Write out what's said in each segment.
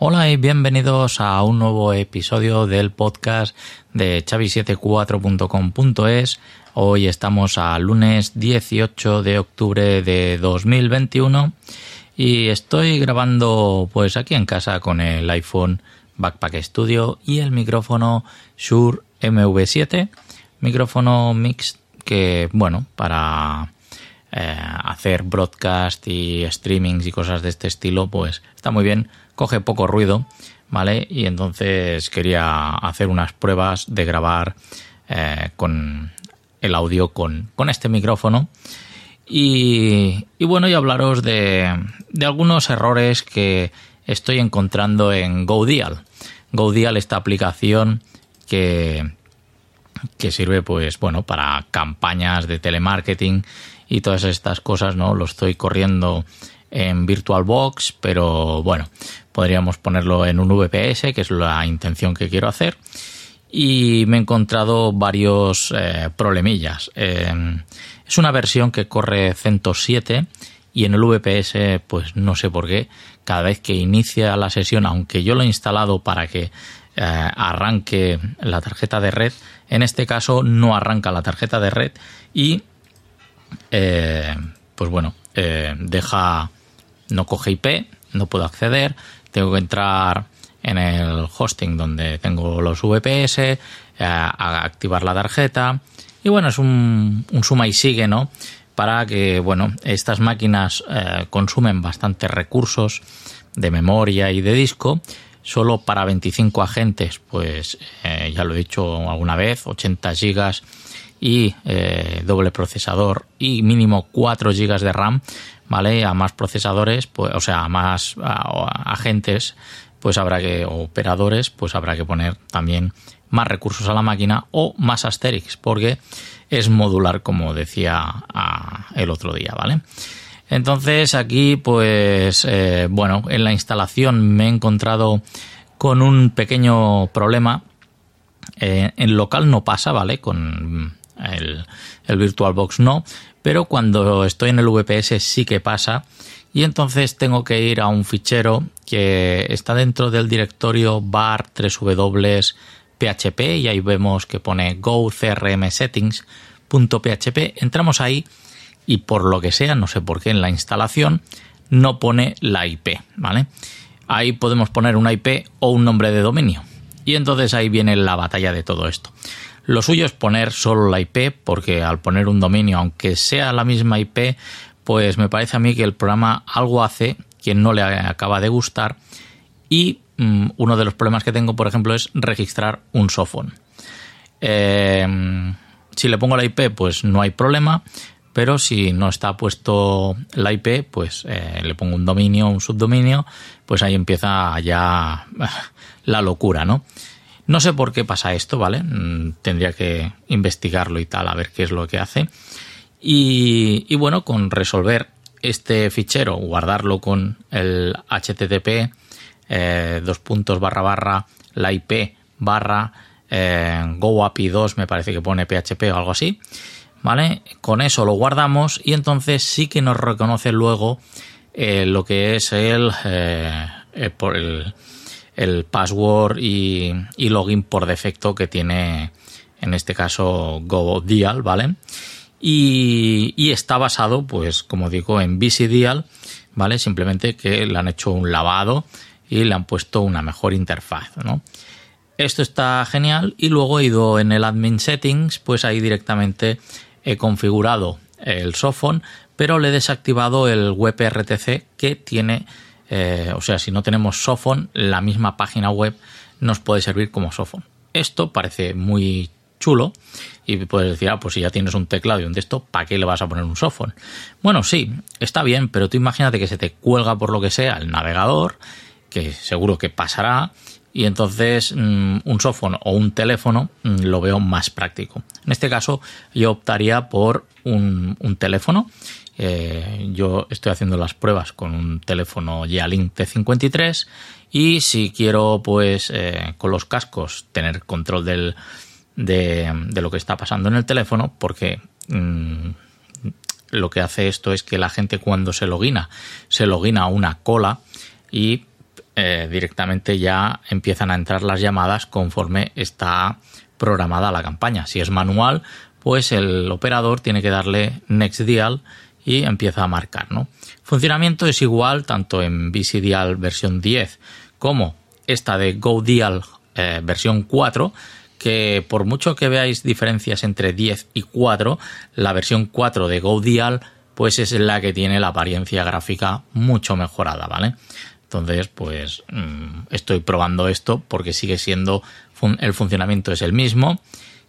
Hola y bienvenidos a un nuevo episodio del podcast de chavi74.com.es. Hoy estamos a lunes 18 de octubre de 2021 y estoy grabando pues aquí en casa con el iPhone Backpack Studio y el micrófono Shure MV7, micrófono mix que bueno, para eh, hacer broadcast y streamings y cosas de este estilo pues está muy bien coge poco ruido, ¿vale? Y entonces quería hacer unas pruebas de grabar eh, con el audio con, este micrófono. Y, bueno, y hablaros de, de, algunos errores que estoy encontrando en GoDeal. GoDeal, esta aplicación que, que sirve, pues, bueno, para campañas de telemarketing y todas estas cosas, ¿no? Lo estoy corriendo en VirtualBox, pero bueno, podríamos ponerlo en un VPS, que es la intención que quiero hacer. Y me he encontrado varios eh, problemillas. Em, es una versión que corre CentOS 7 y en el VPS, pues no sé por qué, cada vez que inicia la sesión, aunque yo lo he instalado para que eh, arranque la tarjeta de red, en este caso no arranca la tarjeta de red y, eh, pues bueno, deja, no coge IP, no puedo acceder, tengo que entrar en el hosting donde tengo los VPS, eh, a activar la tarjeta y bueno, es un, suma y sigue, ¿no? Para que, bueno, estas máquinas eh, consumen bastantes recursos de memoria y de disco, solo para 25 agentes, pues eh, ya lo he dicho alguna vez, 80 gigas y doble procesador y mínimo 4 gigas de RAM, ¿vale? A más procesadores, pues, o sea, a más agentes, pues habrá que, operadores, pues habrá que poner también más recursos a la máquina o más Asterix, porque es modular, como decía el otro día, ¿vale? Entonces aquí, pues, eh, bueno, en la instalación me he encontrado con un pequeño problema. Eh, en local no pasa, ¿vale? Con el, VirtualBox no, pero cuando estoy en el VPS sí que pasa. Y entonces tengo que ir a un fichero que está dentro del directorio bar 3w php y ahí vemos que pone go settings.php entramos ahí y por lo que sea no sé por qué en la instalación no pone la IP vale ahí podemos poner una IP o un nombre de dominio. Y entonces ahí viene la batalla de todo esto lo suyo es poner solo la IP, porque al poner un dominio, aunque sea la misma IP, pues me parece a mí que el programa algo hace que no le acaba de gustar. Y mm, uno de los problemas que tengo, por ejemplo, es registrar un softphone. Em, si le pongo la IP, pues no hay problema, pero si no está puesto la IP, pues eh, le pongo un dominio, un subdominio, pues ahí empieza ya la locura, ¿no? No sé por qué pasa esto, ¿vale? Mm, tendría que investigarlo y tal, a ver qué es lo que hace. Y, bueno, con resolver este fichero, guardarlo con el HTTP, eh, dos puntos barra barra, la IP barra eh, GoAPI 2, me parece que pone PHP o algo así, ¿vale? Con eso lo guardamos y entonces sí que nos reconoce luego eh, lo que es el, por el el password y, login por defecto que tiene en este caso GoDeal, ¿vale? Y, está basado, pues como digo, en BCDial, ¿vale? Simplemente que le han hecho un lavado y le han puesto una mejor interfaz, ¿no? Esto está genial y luego he ido en el admin settings, pues ahí directamente he configurado el softphone, pero le he desactivado el WebRTC que tiene eh, o sea, si no tenemos Sophon, la misma página web nos puede servir como Sophon. Esto parece muy chulo y puedes decir, ah, pues si ya tienes un teclado y un texto, ¿para qué le vas a poner un Sophon? Bueno, sí, está bien, pero tú imagínate que se te cuelga por lo que sea el navegador, que seguro que pasará, y entonces mm, un Sophon o un teléfono mm, lo veo más práctico. En este caso, yo optaría por un teléfono eh, yo estoy haciendo las pruebas con un teléfono Yealink T53 y si quiero, pues, eh, con los cascos tener control del, de, lo que está pasando en el teléfono, porque mm, lo que hace esto es que la gente cuando se logina, se logina a una cola y eh, directamente ya empiezan a entrar las llamadas conforme está programada la campaña. Si es manual, pues el operador tiene que darle Next Dial y empieza a marcar, ¿no? Funcionamiento es igual tanto en BCDial versión 10 como esta de GoDial eh, versión 4, que por mucho que veáis diferencias entre 10 y 4, la versión 4 de GoDial pues es la que tiene la apariencia gráfica mucho mejorada, ¿vale? Entonces, pues mm, estoy probando esto porque sigue siendo el funcionamiento es el mismo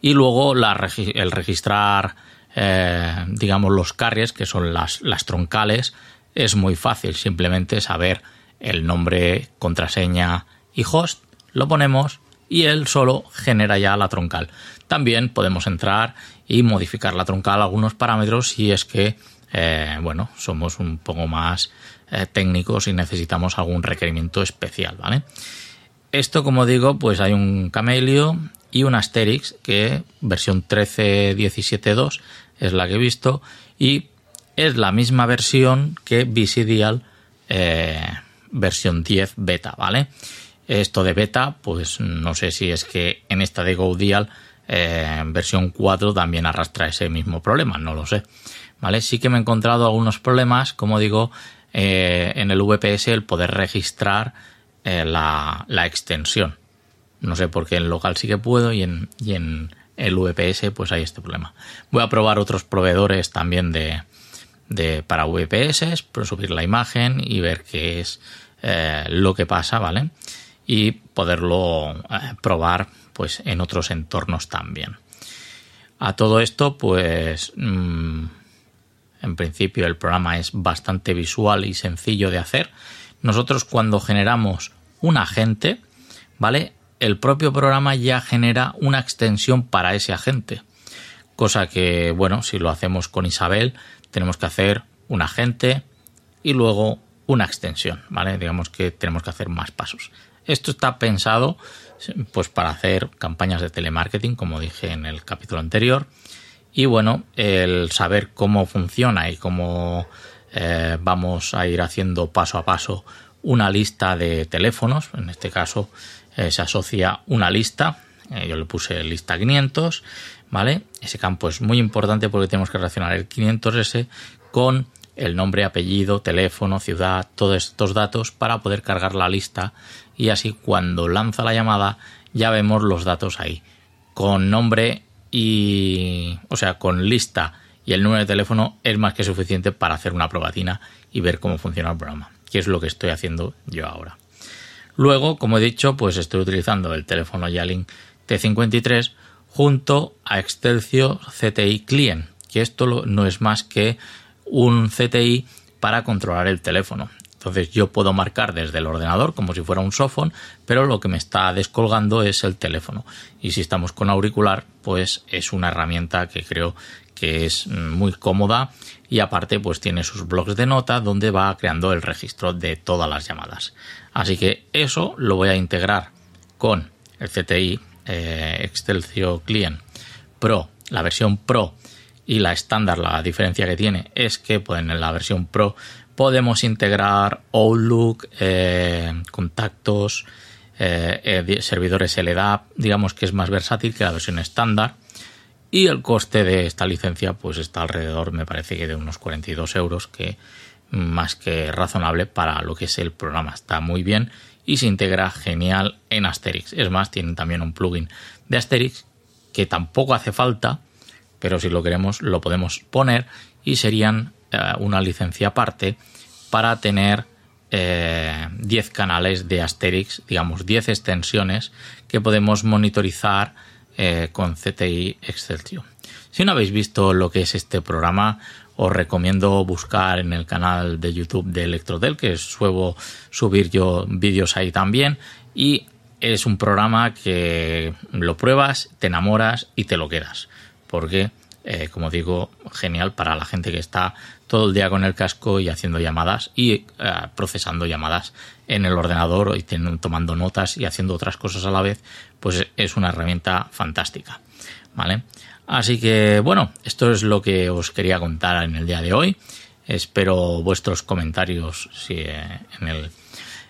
y luego el registrar eh, digamos los carries que son las, las troncales es muy fácil simplemente saber el nombre contraseña y host lo ponemos y él solo genera ya la troncal también podemos entrar y modificar la troncal algunos parámetros si es que eh, bueno somos un poco más eh, técnicos y necesitamos algún requerimiento especial, ¿vale? Esto, como digo, pues hay un Camelio y un Asterix que versión 13.17.2 es la que he visto y es la misma versión que VCDial eh, versión 10 beta, ¿vale? Esto de beta, pues no sé si es que en esta de GoDial eh, versión 4 también arrastra ese mismo problema, no lo sé. ¿Vale? Sí que me he encontrado algunos problemas, como digo, eh, en el VPS el poder registrar eh, la, extensión. No sé por qué en local sí que puedo y en el VPS pues hay este problema. Voy a probar otros proveedores también de, para VPS, subir la imagen y ver qué es eh, lo que pasa, ¿vale? Y poderlo probar pues en otros entornos también. A todo esto, pues mm, en principio el programa es bastante visual y sencillo de hacer. Nosotros cuando generamos un agente, ¿vale? El propio programa ya genera una extensión para ese agente. Cosa que, bueno, si lo hacemos con Isabel, tenemos que hacer un agente y luego una extensión, ¿vale? Digamos que tenemos que hacer más pasos. Esto está pensado pues para hacer campañas de telemarketing, como dije en el capítulo anterior, y bueno, el saber cómo funciona y cómo eh, vamos a ir haciendo paso a paso una lista de teléfonos, en este caso eh, se asocia una lista, eh, yo le puse lista 500, ¿vale? Ese campo es muy importante porque tenemos que relacionar el 500S con el nombre, apellido, teléfono, ciudad, todos estos datos para poder cargar la lista y así cuando lanza la llamada ya vemos los datos ahí con nombre y, o sea, con lista y el número de teléfono es más que suficiente para hacer una probatina y ver cómo funciona el programa, que es lo que estoy haciendo yo ahora. Luego, como he dicho, pues estoy utilizando el teléfono Yalink T53 junto a Excelsior CTI Client, que esto no es más que un CTI para controlar el teléfono. Entonces yo puedo marcar desde el ordenador como si fuera un softphone, pero lo que me está descolgando es el teléfono. Y si estamos con auricular, pues es una herramienta que creo que es muy cómoda y aparte pues tiene sus blogs de nota donde va creando el registro de todas las llamadas. Así que eso lo voy a integrar con el CTI eh, Excelsior Client Pro, la versión Pro y la estándar, la diferencia que tiene es que pues, en la versión Pro podemos integrar Outlook, eh, contactos, eh, eh, servidores LDAP, digamos que es más versátil que la versión estándar. Y el coste de esta licencia pues está alrededor, me parece que de unos 42 euros, que más que razonable para lo que es el programa. Está muy bien y se integra genial en Asterix. Es más, tienen también un plugin de Asterix que tampoco hace falta, pero si lo queremos lo podemos poner y serían eh, una licencia aparte para tener 10 eh, canales de Asterix, digamos 10 extensiones que podemos monitorizar eh, con CTI Excelsior. Si no habéis visto lo que es este programa, os recomiendo buscar en el canal de YouTube de Electrodel, que suelo subir yo vídeos ahí también. Y es un programa que lo pruebas, te enamoras y te lo quedas. Porque eh, como digo, genial para la gente que está todo el día con el casco y haciendo llamadas y eh, procesando llamadas en el ordenador y tomando notas y haciendo otras cosas a la vez, pues es una herramienta fantástica. ¿Vale? Así que bueno, esto es lo que os quería contar en el día de hoy. Espero vuestros comentarios si, eh, en, el,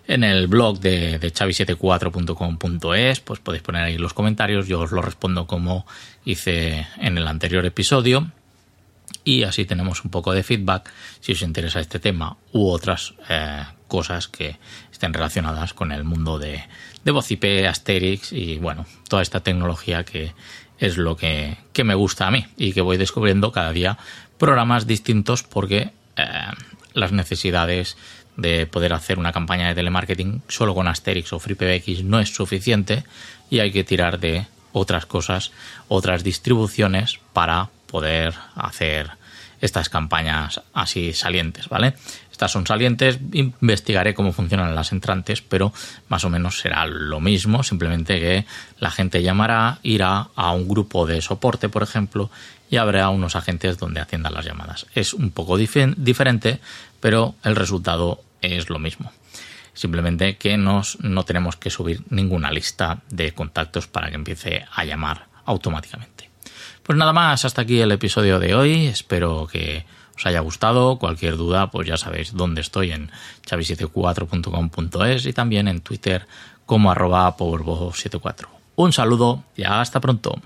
En el blog de, de chavi74.com.es, pues podéis poner ahí los comentarios, yo os lo respondo como hice en el anterior episodio. Y así tenemos un poco de feedback si os interesa este tema u otras eh, cosas que estén relacionadas con el mundo de, de VozIP, Asterix y bueno, toda esta tecnología que es lo que, que, me gusta a mí y que voy descubriendo cada día programas distintos porque eh, las necesidades de poder hacer una campaña de telemarketing solo con Asterix o FreePBX no es suficiente y hay que tirar de otras cosas, otras distribuciones para poder hacer estas campañas así salientes, ¿vale? Estas son salientes, investigaré cómo funcionan las entrantes, pero más o menos será lo mismo, simplemente que la gente llamará, irá a un grupo de soporte, por ejemplo, y habrá unos agentes donde atiendan las llamadas. Es un poco diferente, pero el resultado es lo mismo. Simplemente que nos, no tenemos que subir ninguna lista de contactos para que empiece a llamar automáticamente. Pues nada más, hasta aquí el episodio de hoy. Espero que os haya gustado. Cualquier duda, pues ya sabéis dónde estoy en chavi74.com.es y también en Twitter como arroba powerbo74. Un saludo y hasta pronto.